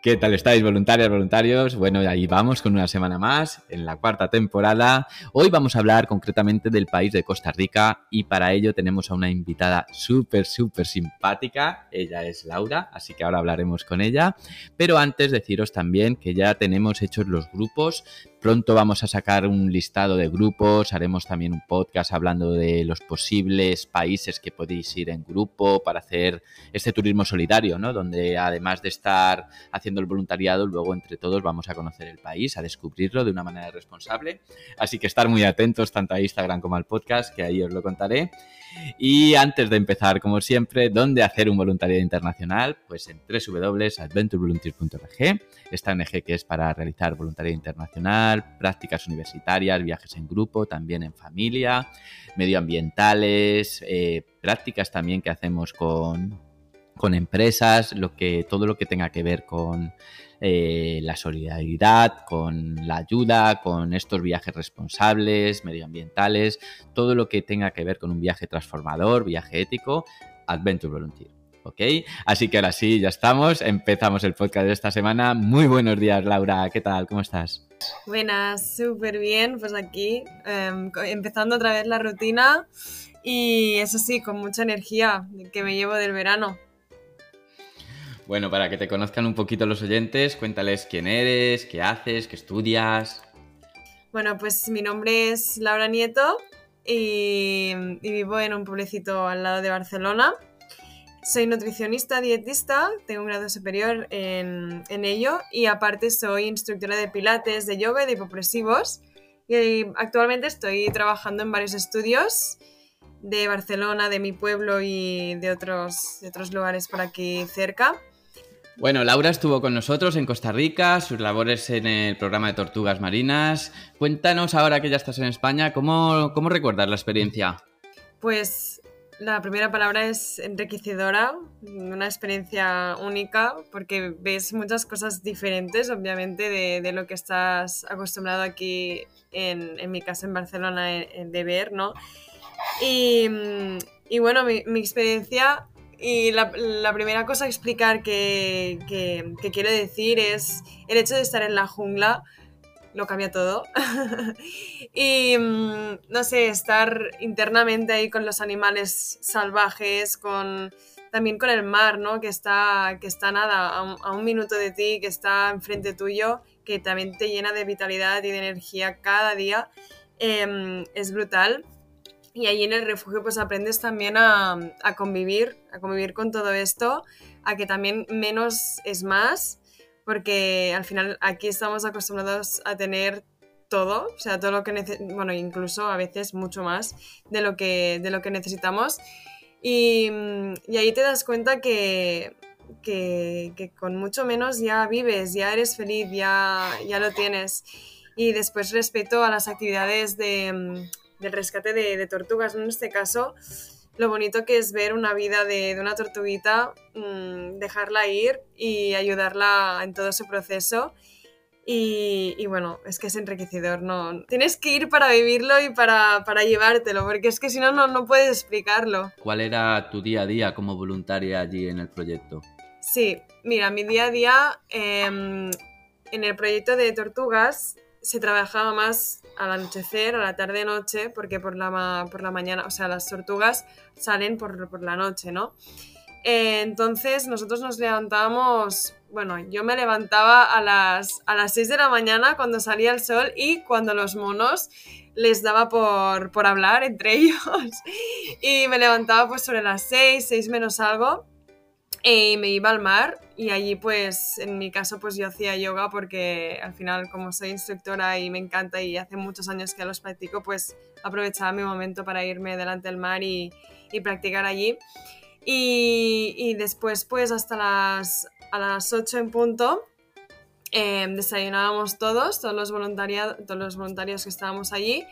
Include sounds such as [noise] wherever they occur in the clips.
¿Qué tal estáis, voluntarias, voluntarios? Bueno, ahí vamos con una semana más en la cuarta temporada. Hoy vamos a hablar concretamente del país de Costa Rica y para ello tenemos a una invitada súper, súper simpática. Ella es Laura, así que ahora hablaremos con ella. Pero antes deciros también que ya tenemos hechos los grupos Pronto vamos a sacar un listado de grupos, haremos también un podcast hablando de los posibles países que podéis ir en grupo para hacer este turismo solidario, ¿no? Donde además de estar haciendo el voluntariado, luego entre todos vamos a conocer el país, a descubrirlo de una manera responsable. Así que estar muy atentos tanto a Instagram como al podcast, que ahí os lo contaré. Y antes de empezar, como siempre, ¿dónde hacer un voluntariado internacional? Pues en www.adventurevolunteer.org, esta ONG que es para realizar voluntariado internacional, prácticas universitarias, viajes en grupo, también en familia, medioambientales, eh, prácticas también que hacemos con, con empresas, lo que, todo lo que tenga que ver con eh, la solidaridad, con la ayuda, con estos viajes responsables, medioambientales, todo lo que tenga que ver con un viaje transformador, viaje ético, Adventure Volunteer. ¿Ok? Así que ahora sí, ya estamos. Empezamos el podcast de esta semana. Muy buenos días, Laura. ¿Qué tal? ¿Cómo estás? Buenas, súper bien. Pues aquí, em, empezando otra vez la rutina y eso sí, con mucha energía que me llevo del verano. Bueno, para que te conozcan un poquito los oyentes, cuéntales quién eres, qué haces, qué estudias. Bueno, pues mi nombre es Laura Nieto y, vivo en un pueblecito al lado de Barcelona. Soy nutricionista, dietista, tengo un grado superior en, ello y aparte soy instructora de pilates, de yoga y de hipopresivos. Y actualmente estoy trabajando en varios estudios de Barcelona, de mi pueblo y de otros, de otros lugares por aquí cerca. Bueno, Laura estuvo con nosotros en Costa Rica, sus labores en el programa de tortugas marinas. Cuéntanos ahora que ya estás en España, ¿cómo, cómo recuerdas la experiencia? Pues la primera palabra es enriquecedora, una experiencia única, porque ves muchas cosas diferentes, obviamente, de, lo que estás acostumbrado aquí, en, en mi casa en Barcelona, de ver, ¿no? Y, y bueno, mi experiencia y la, primera cosa a explicar que, que, quiero decir es el hecho de estar en la jungla lo cambia todo. [laughs] y mm, no sé, estar internamente ahí con los animales salvajes, con también con el mar, ¿no? Que está, que está nada, a un, minuto de ti, que está enfrente tuyo, que también te llena de vitalidad y de energía cada día. Em, es brutal. Y ahí en el refugio pues aprendes también a, convivir, a convivir con todo esto, a que también menos es más, porque al final aquí estamos acostumbrados a tener todo, o sea, todo lo que bueno, incluso a veces mucho más de lo que, de lo que necesitamos. Y, ahí te das cuenta que, que, con mucho menos ya vives, ya eres feliz, ya, ya lo tienes. Y después respeto a las actividades de, del rescate de, tortugas. En este caso, lo bonito que es ver una vida de, una tortuguita, mm, dejarla ir y ayudarla en todo su proceso. Y, bueno, es que es enriquecedor, ¿no? Tienes que ir para vivirlo y para, llevártelo, porque es que si no, no puedes explicarlo. ¿Cuál era tu día a día como voluntaria allí en el proyecto? Sí, mira, mi día a día em, en el proyecto de tortugas se trabajaba más al anochecer, a la tarde-noche, porque por la, por la mañana, o sea, las tortugas salen por, por la noche, ¿no? Eh, entonces nosotros nos levantábamos, bueno, yo me levantaba a las, a las 6 de la mañana cuando salía el sol y cuando los monos les daba por, por hablar entre [laughs] ellos. y me levantaba pues sobre las 6, 6 menos algo y me iba al mar y allí pues en mi caso pues yo hacía yoga porque al final como soy instructora y me encanta y hace muchos años que los practico pues aprovechaba mi momento para irme delante del mar y, y practicar allí y, y, después pues hasta las, a las 8 en punto Em, desayunábamos todos, todos los, todos los voluntarios que estábamos allí.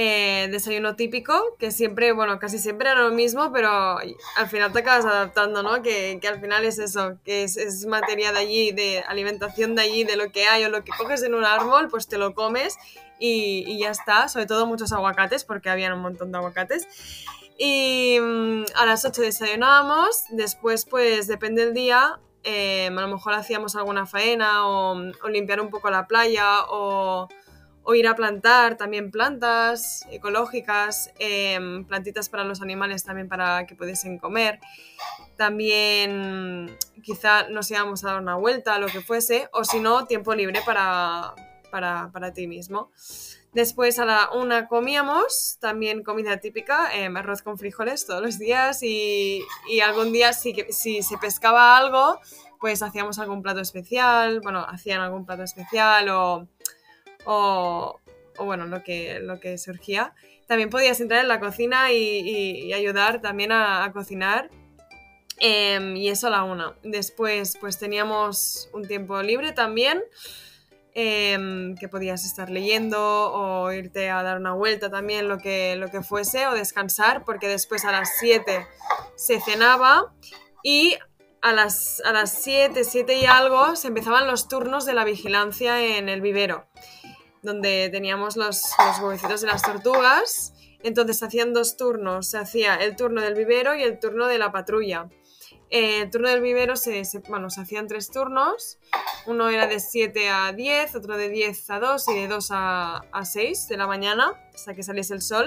Eh, desayuno típico, que siempre, bueno, casi siempre era lo mismo, pero al final te acabas adaptando, ¿no? Que, que al final es eso, que es, materia de allí, de alimentación de allí, de lo que hay o lo que coges en un árbol, pues te lo comes y, y ya está. Sobre todo muchos aguacates, porque había un montón de aguacates. Y mm, a las 8 desayunábamos, después pues depende del día, eh, a lo mejor hacíamos alguna faena o limpiar un poco la playa o o ir a plantar también plantas ecológicas, em, plantitas para los animales también para que pudiesen comer. También quizá nos íbamos a dar una vuelta, lo que fuese, o si no, tiempo libre para, para, para, ti mismo. Después a la una comíamos, también comida típica, em, arroz con frijoles todos los días y, y algún día si, si se pescaba algo, pues hacíamos algún plato especial, bueno, hacían algún plato especial o o, bueno, lo que, lo que surgía. También podías entrar en la cocina y, ayudar también a, cocinar. Em, y eso a la una. Después, pues teníamos un tiempo libre también, em, que podías estar leyendo o irte a dar una vuelta también, lo que, lo que fuese, o descansar, porque después a las 7 se cenaba y a las, a las 7, 7 y algo se empezaban los turnos de la vigilancia en el vivero donde teníamos los, los huevecitos de las tortugas. Entonces se hacían dos turnos, se hacía el turno del vivero y el turno de la patrulla. Eh, el turno del vivero se, bueno, se hacían tres turnos, uno era de 7 a 10, otro de 10 a 2 y de 2 a, a 6 de la mañana, hasta que saliese el sol.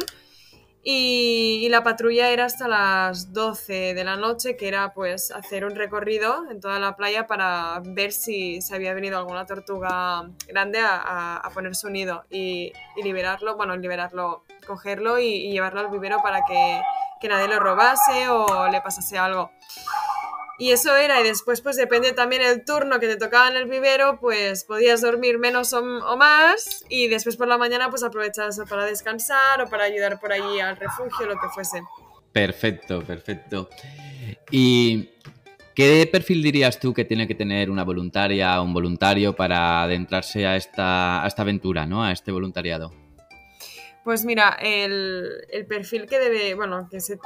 Y, la patrulla era hasta las 12 de la noche, que era pues hacer un recorrido en toda la playa para ver si se había venido alguna tortuga grande a, poner su nido y, liberarlo, bueno, liberarlo, cogerlo y, llevarlo al vivero para que, que nadie lo robase o le pasase algo. Y eso era, y después pues depende también el turno que te tocaba en el vivero, pues podías dormir menos o, más y después por la mañana pues aprovechabas para descansar o para ayudar por allí al refugio, lo que fuese. Perfecto, perfecto. ¿Y qué perfil dirías tú que tiene que tener una voluntaria o un voluntario para adentrarse a esta, a esta aventura, ¿no? a este voluntariado? Pues mira, el, perfil que debe, bueno, que se,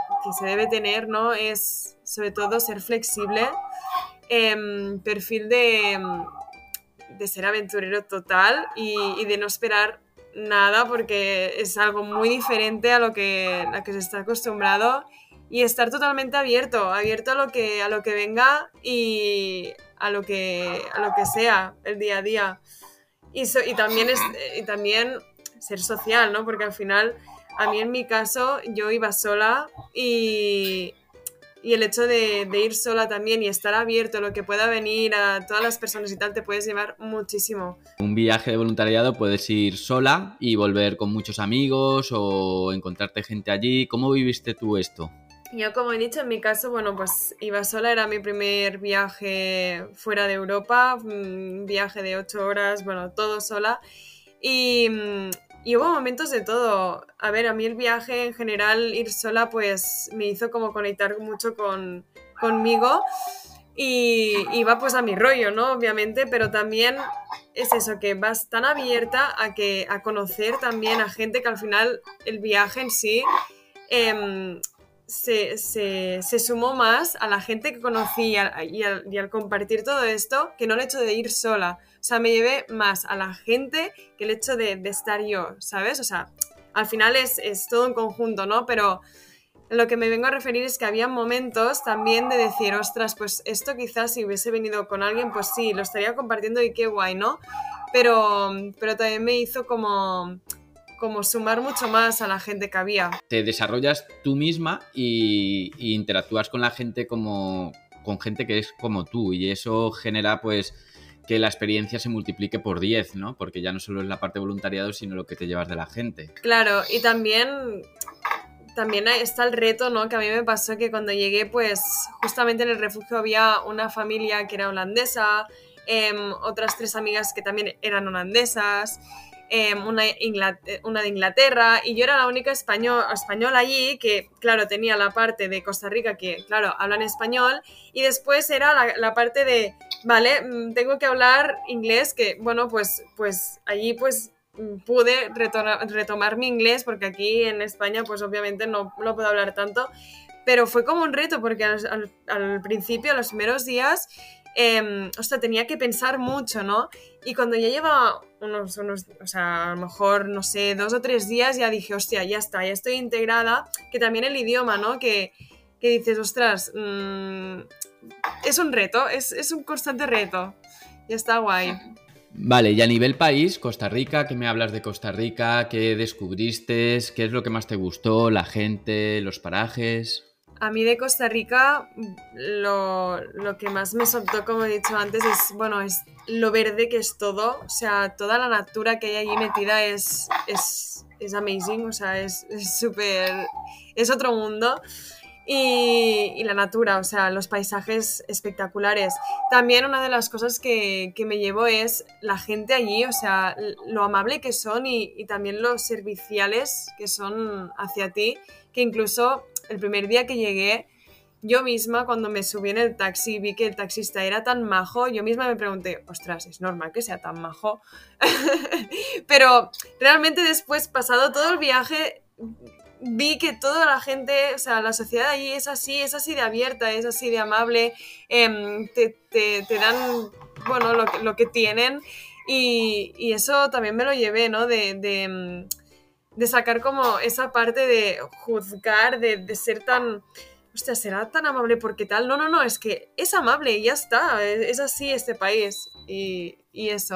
debe tener, ¿no? Es sobre todo ser flexible, em, perfil de, de, ser aventurero total y, de no esperar nada porque es algo muy diferente a lo que, a que se está acostumbrado y estar totalmente abierto, abierto a lo que, a lo que venga y a lo que, a lo que sea el día a día. Y, y también, es, y también ser social, ¿no? Porque al final, a mí en mi caso, yo iba sola y, y el hecho de, de, ir sola también y estar abierto a lo que pueda venir a todas las personas y tal, te puedes llevar muchísimo. Un viaje de voluntariado puedes ir sola y volver con muchos amigos o encontrarte gente allí. ¿Cómo viviste tú esto? Yo, como he dicho, en mi caso, bueno, pues iba sola, era mi primer viaje fuera de Europa, un viaje de ocho horas, bueno, todo sola. Y, y hubo momentos de todo. A ver, a mí el viaje en general, ir sola, pues me hizo como conectar mucho con, conmigo y iba pues a mi rollo, ¿no? Obviamente, pero también es eso, que vas tan abierta a, que, a conocer también a gente que al final el viaje en sí em, se, se, se, sumó más a la gente que conocí y al, y al compartir todo esto que no el hecho de ir sola. O sea, me llevé más a la gente que el hecho de, estar yo, ¿sabes? O sea, al final es, todo un conjunto, ¿no? Pero lo que me vengo a referir es que había momentos también de decir, ostras, pues esto quizás si hubiese venido con alguien, pues sí, lo estaría compartiendo y qué guay, ¿no? Pero, pero también me hizo como, como sumar mucho más a la gente que había. Te desarrollas tú misma y, y interactúas con la gente como con gente que es como tú y eso genera pues que la experiencia se multiplique por 10, ¿no? Porque ya no solo es la parte voluntariado, sino lo que te llevas de la gente. Claro, y también también está el reto, ¿no? Que a mí me pasó que cuando llegué, pues justamente en el refugio había una familia que era holandesa, em, otras tres amigas que también eran holandesas, em, una, una, de Inglaterra, y yo era la única español, española allí que, claro, tenía la parte de Costa Rica que, claro, hablan español, y después era la, parte de, vale, mm, tengo que hablar inglés, que, bueno, pues, pues allí pues pude retomar mi inglés, porque aquí en España pues obviamente no, no puedo hablar tanto, pero fue como un reto, porque al, al, principio, los primeros días, eh, tenía que pensar mucho, ¿no? Y cuando ya llevaba unos, unos, o sea, a lo mejor, no sé, dos o tres días, ya dije, hostia, ya está, ya estoy integrada, que también el idioma, ¿no? Que, que dices, ostras, mmm, es un reto, es, es un constante reto. Y está guay. Vale, y a nivel país, Costa Rica, ¿qué me hablas de Costa Rica? ¿Qué descubriste? ¿Qué es lo que más te gustó? ¿La gente? ¿Los parajes? A mí de Costa Rica lo, que más me soltó, como he dicho antes, es, bueno, es lo verde que es todo. O sea, toda la natura que hay allí metida es, es, es amazing, o sea, es súper... Es, otro mundo y, la natura, o sea, los paisajes espectaculares. También una de las cosas que, me llevo es la gente allí, o sea, lo amable que son y, y, también los serviciales que son hacia ti, que incluso el primer día que llegué, yo misma cuando me subí en el taxi vi que el taxista era tan majo, yo misma me pregunté, ostras, es normal que sea tan majo. [laughs] Pero realmente después, pasado todo el viaje, vi que toda la gente, o sea, la sociedad allí es así, es así de abierta, es así de amable, em, te, dan, bueno, lo, que tienen y, eso también me lo llevé, ¿no? De, em, de, sacar como esa parte de juzgar, de, ser tan... Hostia, será tan amable porque tal. No, no, no, es que es amable y ya está. Es, así este país. Y, y eso.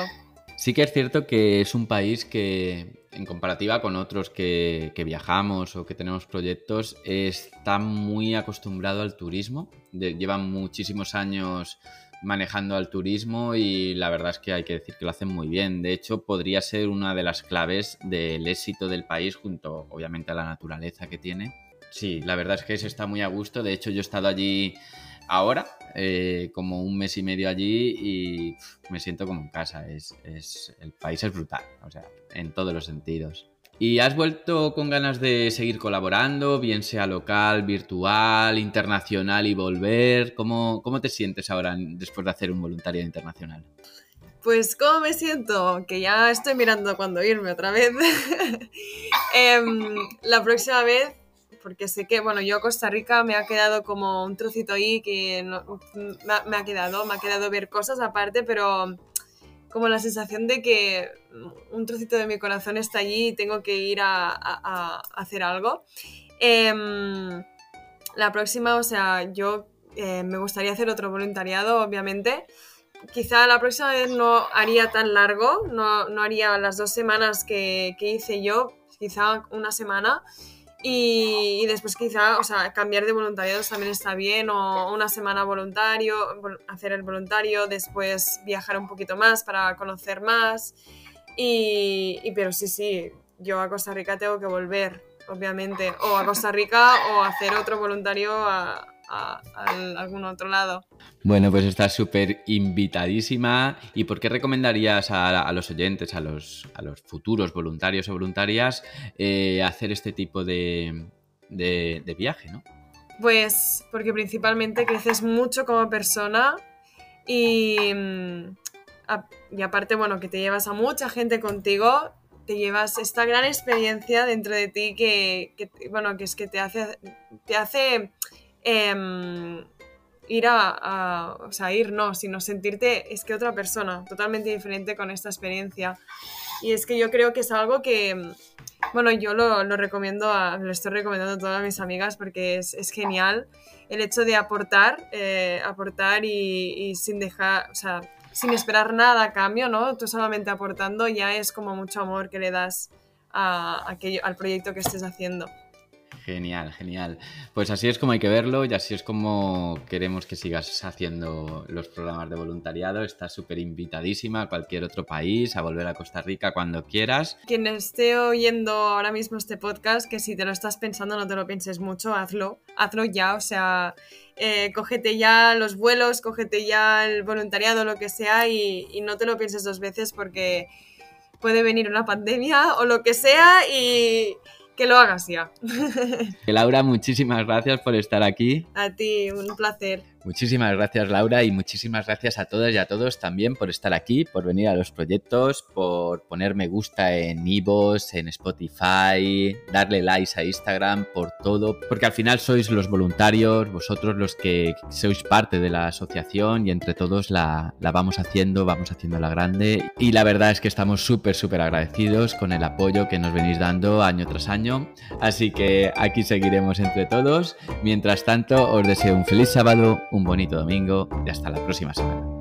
Sí que es cierto que es un país que en comparativa con otros que, viajamos o que tenemos proyectos, está muy acostumbrado al turismo. llevan muchísimos años manejando al turismo y la verdad es que hay que decir que lo hacen muy bien. De hecho, podría ser una de las claves del éxito del país junto, obviamente, a la naturaleza que tiene. Sí, la verdad es que se está muy a gusto. De hecho, yo he estado allí ahora, eh, como un mes y medio allí y me siento como en casa. Es, el país es brutal, o sea, en todos los sentidos. ¿Y has vuelto con ganas de seguir colaborando, bien sea local, virtual, internacional y volver? ¿Cómo, cómo te sientes ahora después de hacer un voluntariado internacional? Pues, ¿cómo me siento? Que ya estoy mirando cuándo irme otra vez. [laughs] Em, la próxima vez porque sé que, bueno, yo Costa Rica me ha quedado como un trocito ahí que me, ha, quedado, me ha quedado ver cosas aparte, pero como la sensación de que un trocito de mi corazón está allí y tengo que ir a, hacer algo. Em, la próxima, o sea, yo eh, me gustaría hacer otro voluntariado, obviamente. Quizá la próxima vez no haría tan largo, no, no haría las dos semanas que, que hice yo, quizá una semana. Y, después quizá, o sea, cambiar de voluntariado también está bien, o una semana voluntario, hacer el voluntario, después viajar un poquito más para conocer más. Y, y, pero sí, sí, yo a Costa Rica tengo que volver, obviamente, o a Costa Rica o hacer otro voluntario a, a, algún otro lado. Bueno, pues estás súper invitadísima. ¿Y por qué recomendarías a, los oyentes, a los, a los, futuros voluntarios o voluntarias, eh, hacer este tipo de, de, viaje? ¿no? Pues porque principalmente creces mucho como persona y, mm, y aparte, bueno, que te llevas a mucha gente contigo te llevas esta gran experiencia dentro de ti que, que, bueno, que es que te hace, te hace Em, ir a, o sea, ir no, sino sentirte, es que otra persona, totalmente diferente con esta experiencia. Y es que yo creo que es algo que, bueno, yo lo, recomiendo, a, lo estoy recomendando a todas mis amigas porque es, es genial el hecho de aportar, eh, aportar y, y, sin dejar, o sea, sin esperar nada a cambio, ¿no? Tú solamente aportando ya es como mucho amor que le das a aquello, al proyecto que estés haciendo. Genial, genial. Pues así es como hay que verlo y así es como queremos que sigas haciendo los programas de voluntariado. Estás súper invitadísima a cualquier otro país, a volver a Costa Rica cuando quieras. Quien esté oyendo ahora mismo este podcast, que si te lo estás pensando no te lo pienses mucho, hazlo, hazlo ya, o sea, eh, cógete ya los vuelos, cógete ya el voluntariado, lo que sea y, y no te lo pienses dos veces porque puede venir una pandemia o lo que sea y que lo hagas ya. [laughs] Laura, muchísimas gracias por estar aquí. A ti, un placer. Muchísimas gracias Laura y muchísimas gracias a todas y a todos también por estar aquí, por venir a los proyectos, por poner me gusta en Ivos, en Spotify, darle likes a Instagram, por todo, porque al final sois los voluntarios, vosotros los que sois parte de la asociación y entre todos la, la vamos haciendo, vamos haciendo la grande. Y la verdad es que estamos súper, súper agradecidos con el apoyo que nos venís dando año tras año, así que aquí seguiremos entre todos. Mientras tanto, os deseo un feliz sábado un bonito domingo y hasta la próxima semana.